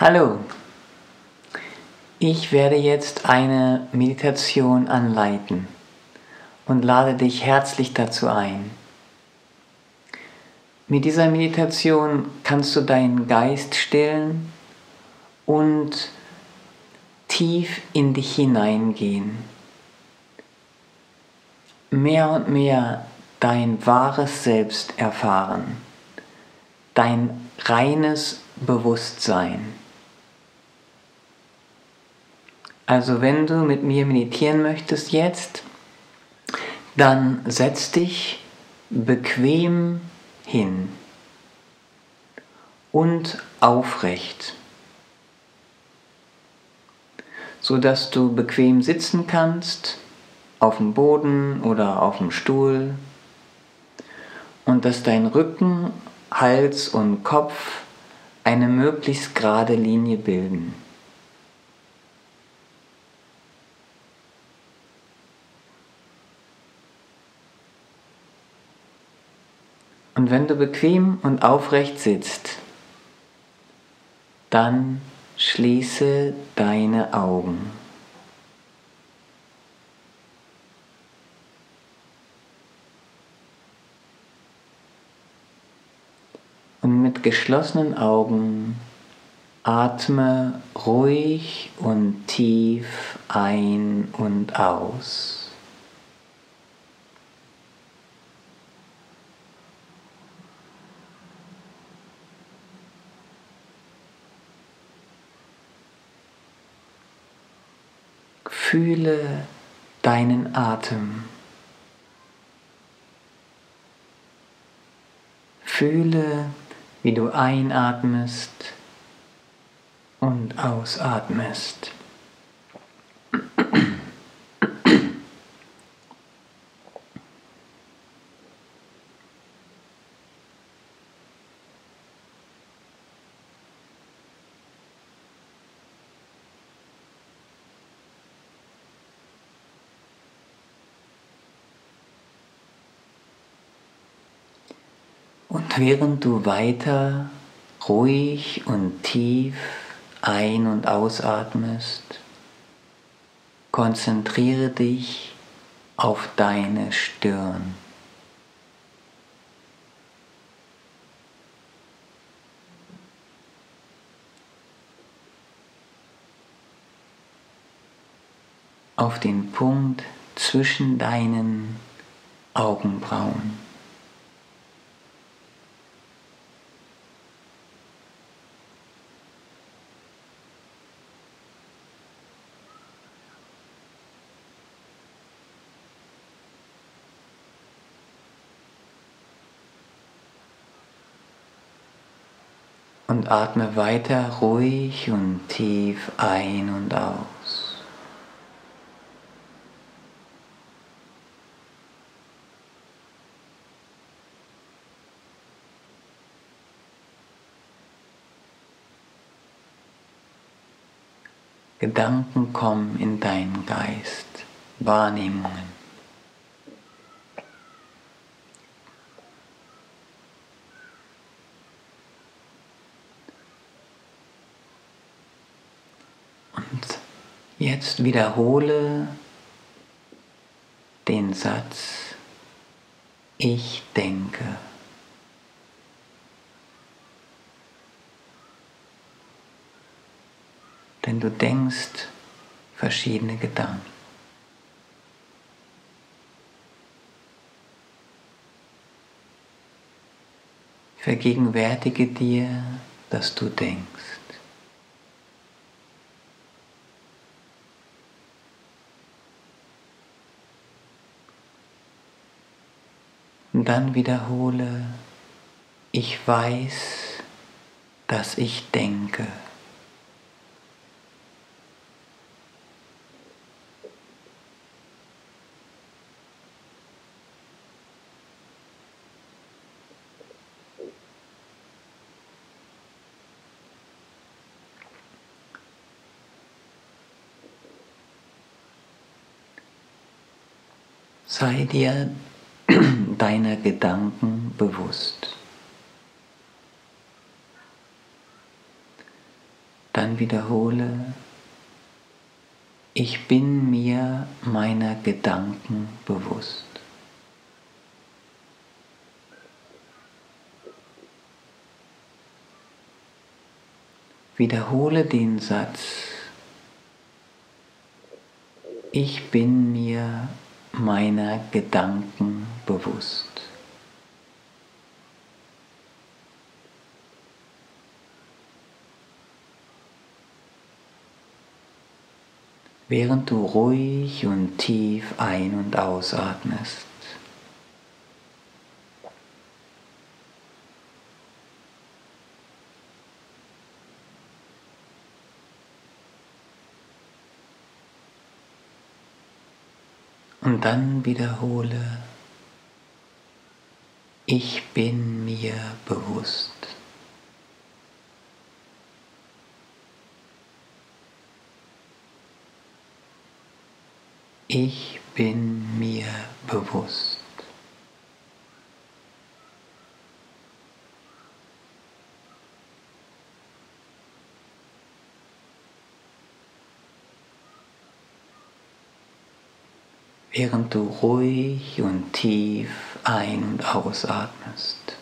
Hallo, ich werde jetzt eine Meditation anleiten und lade dich herzlich dazu ein. Mit dieser Meditation kannst du deinen Geist stillen und tief in dich hineingehen. Mehr und mehr dein wahres Selbst erfahren, dein reines Bewusstsein. Also wenn du mit mir meditieren möchtest jetzt, dann setz dich bequem hin und aufrecht, so dass du bequem sitzen kannst auf dem Boden oder auf dem Stuhl und dass dein Rücken, Hals und Kopf eine möglichst gerade Linie bilden. Und wenn du bequem und aufrecht sitzt, dann schließe deine Augen. Und mit geschlossenen Augen atme ruhig und tief ein und aus. Fühle deinen Atem. Fühle, wie du einatmest und ausatmest. Und während du weiter ruhig und tief ein- und ausatmest, konzentriere dich auf deine Stirn. auf den Punkt zwischen deinen Augenbrauen. Und atme weiter ruhig und tief ein und aus. Gedanken kommen in deinen Geist, Wahrnehmungen. Jetzt wiederhole den Satz, ich denke. Denn du denkst verschiedene Gedanken. Vergegenwärtige dir, dass du denkst. Und dann wiederhole, ich weiß, dass ich denke. Sei dir deiner Gedanken bewusst. Dann wiederhole, ich bin mir meiner Gedanken bewusst. Wiederhole den Satz, ich bin mir meiner Gedanken bewusst. Während du ruhig und tief ein- und ausatmest. Und dann wiederhole, ich bin mir bewusst. Ich bin mir bewusst. Während du ruhig und tief ein- und ausatmest.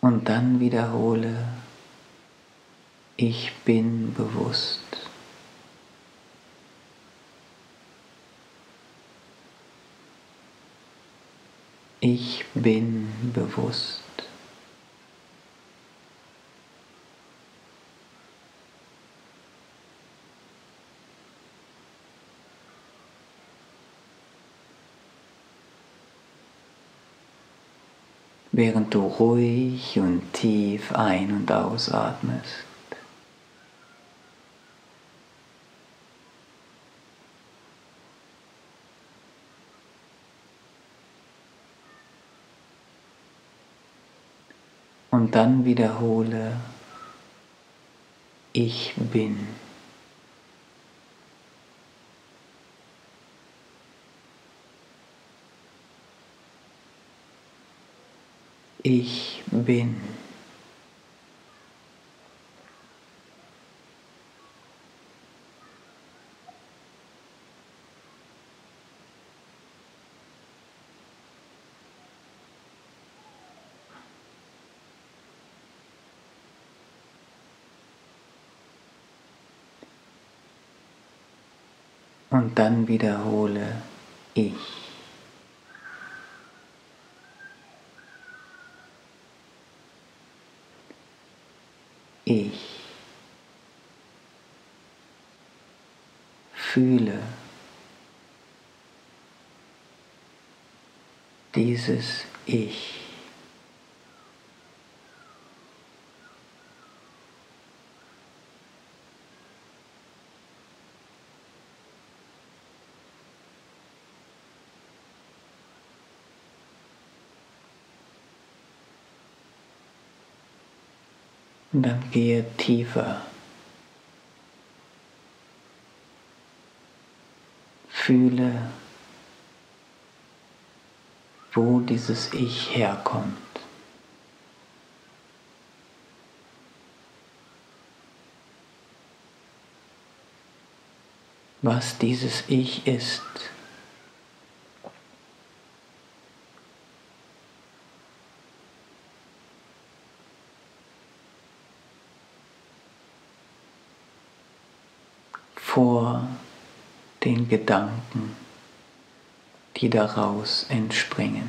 Und dann wiederhole, ich bin bewusst. Ich bin bewusst. Während du ruhig und tief ein- und ausatmest. Und dann wiederhole, ich bin. Ich bin. Und dann wiederhole ich. Ich fühle dieses Ich. Und dann gehe tiefer. Fühle, wo dieses Ich herkommt. Was dieses Ich ist. vor Gedanken, die daraus entspringen.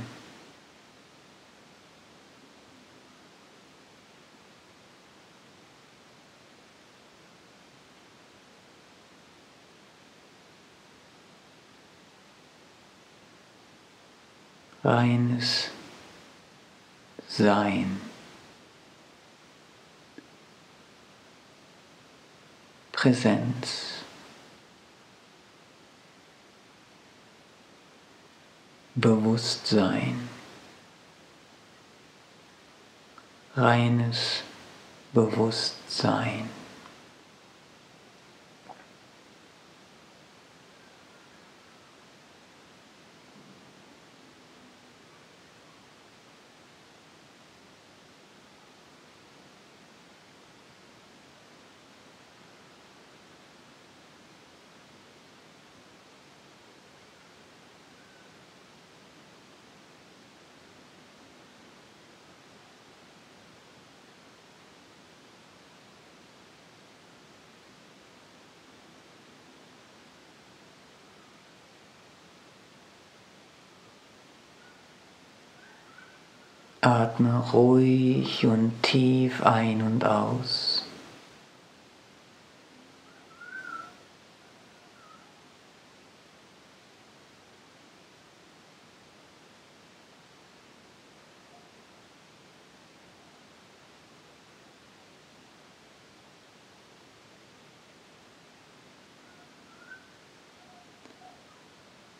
Reines Sein. Präsenz. Bewusstsein, reines Bewusstsein. Atme ruhig und tief ein und aus.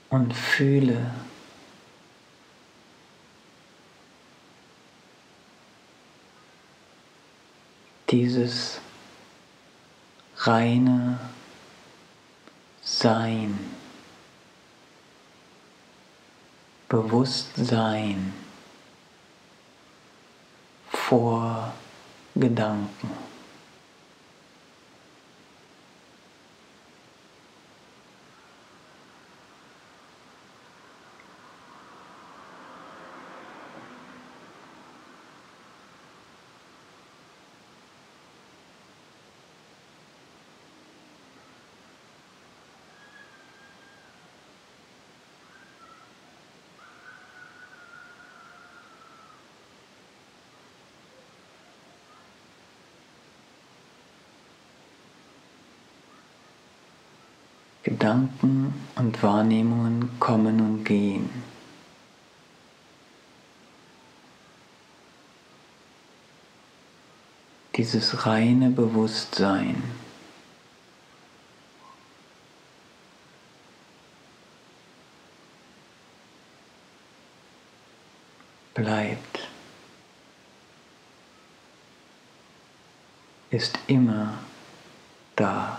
Und fühle, dieses reine Sein, Bewusstsein vor Gedanken. Gedanken und Wahrnehmungen kommen und gehen. Dieses reine Bewusstsein. bleibt, ist immer da.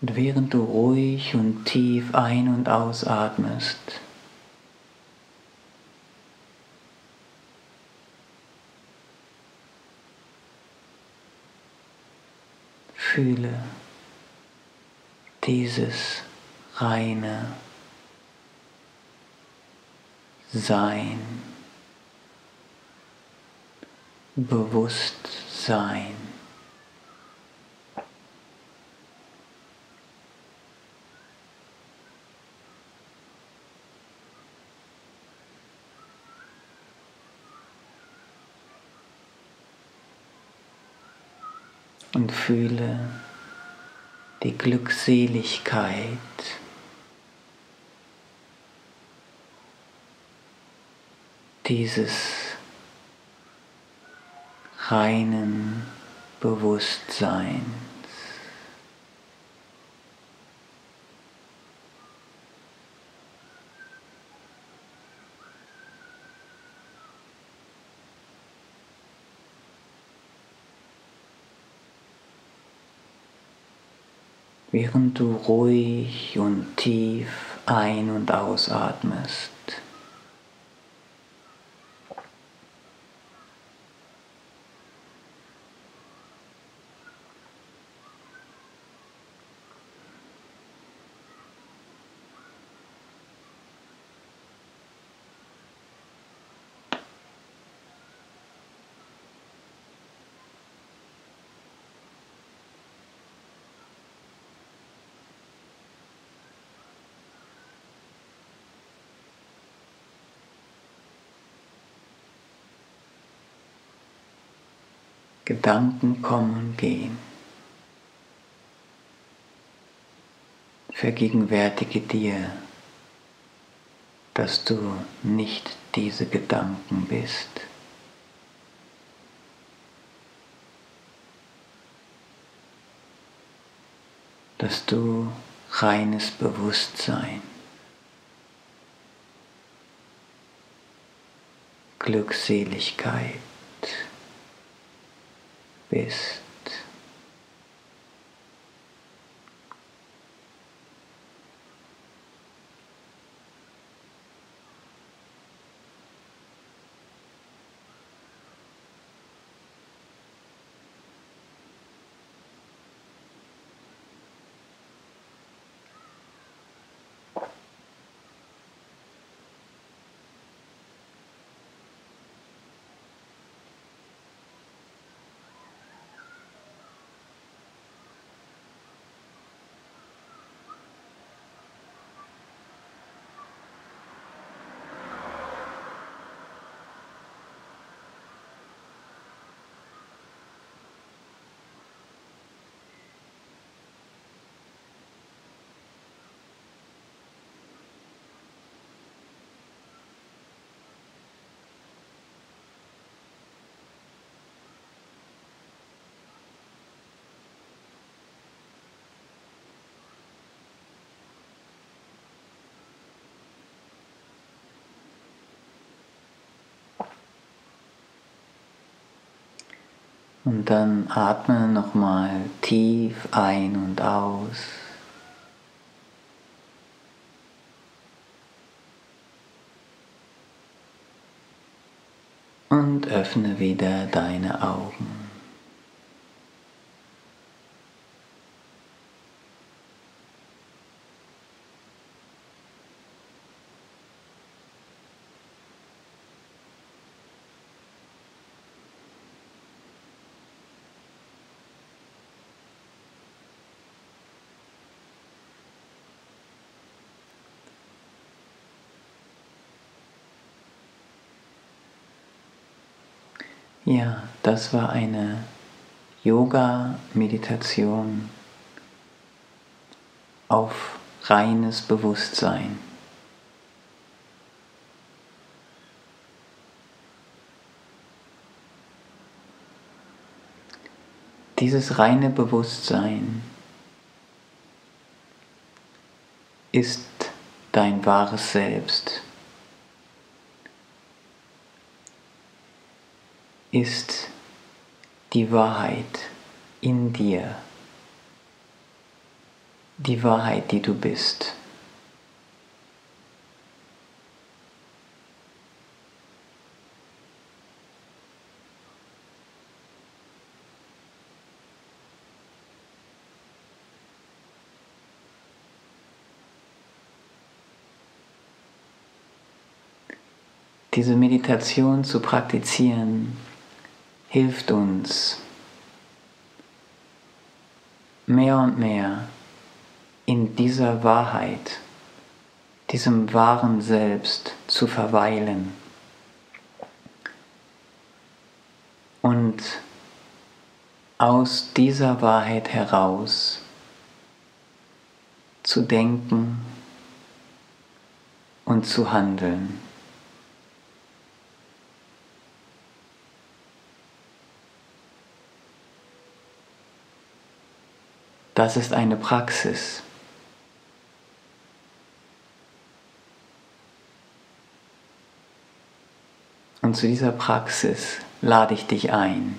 Und während du ruhig und tief ein- und ausatmest, fühle dieses reine Sein, Bewusstsein. Und fühle die Glückseligkeit, dieses reinen Bewusstseins. Während du ruhig und tief ein- und ausatmest. Gedanken kommen und gehen. Vergegenwärtige dir, dass du nicht diese Gedanken bist. Dass du reines Bewusstsein, Glückseligkeit bist. Und dann atme nochmal tief ein und aus. Und öffne wieder deine Augen. Ja, das war eine Yoga-Meditation auf reines Bewusstsein. Dieses reine Bewusstsein ist dein wahres Selbst. Ist die Wahrheit in dir, die Wahrheit, die du bist. Diese Meditation zu praktizieren, hilft uns mehr und mehr in dieser Wahrheit, diesem wahren Selbst zu verweilen und aus dieser Wahrheit heraus zu denken und zu handeln. Das ist eine Praxis. Und zu dieser Praxis lade ich dich ein.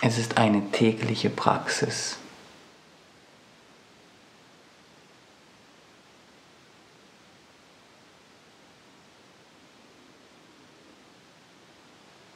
Es ist eine tägliche Praxis.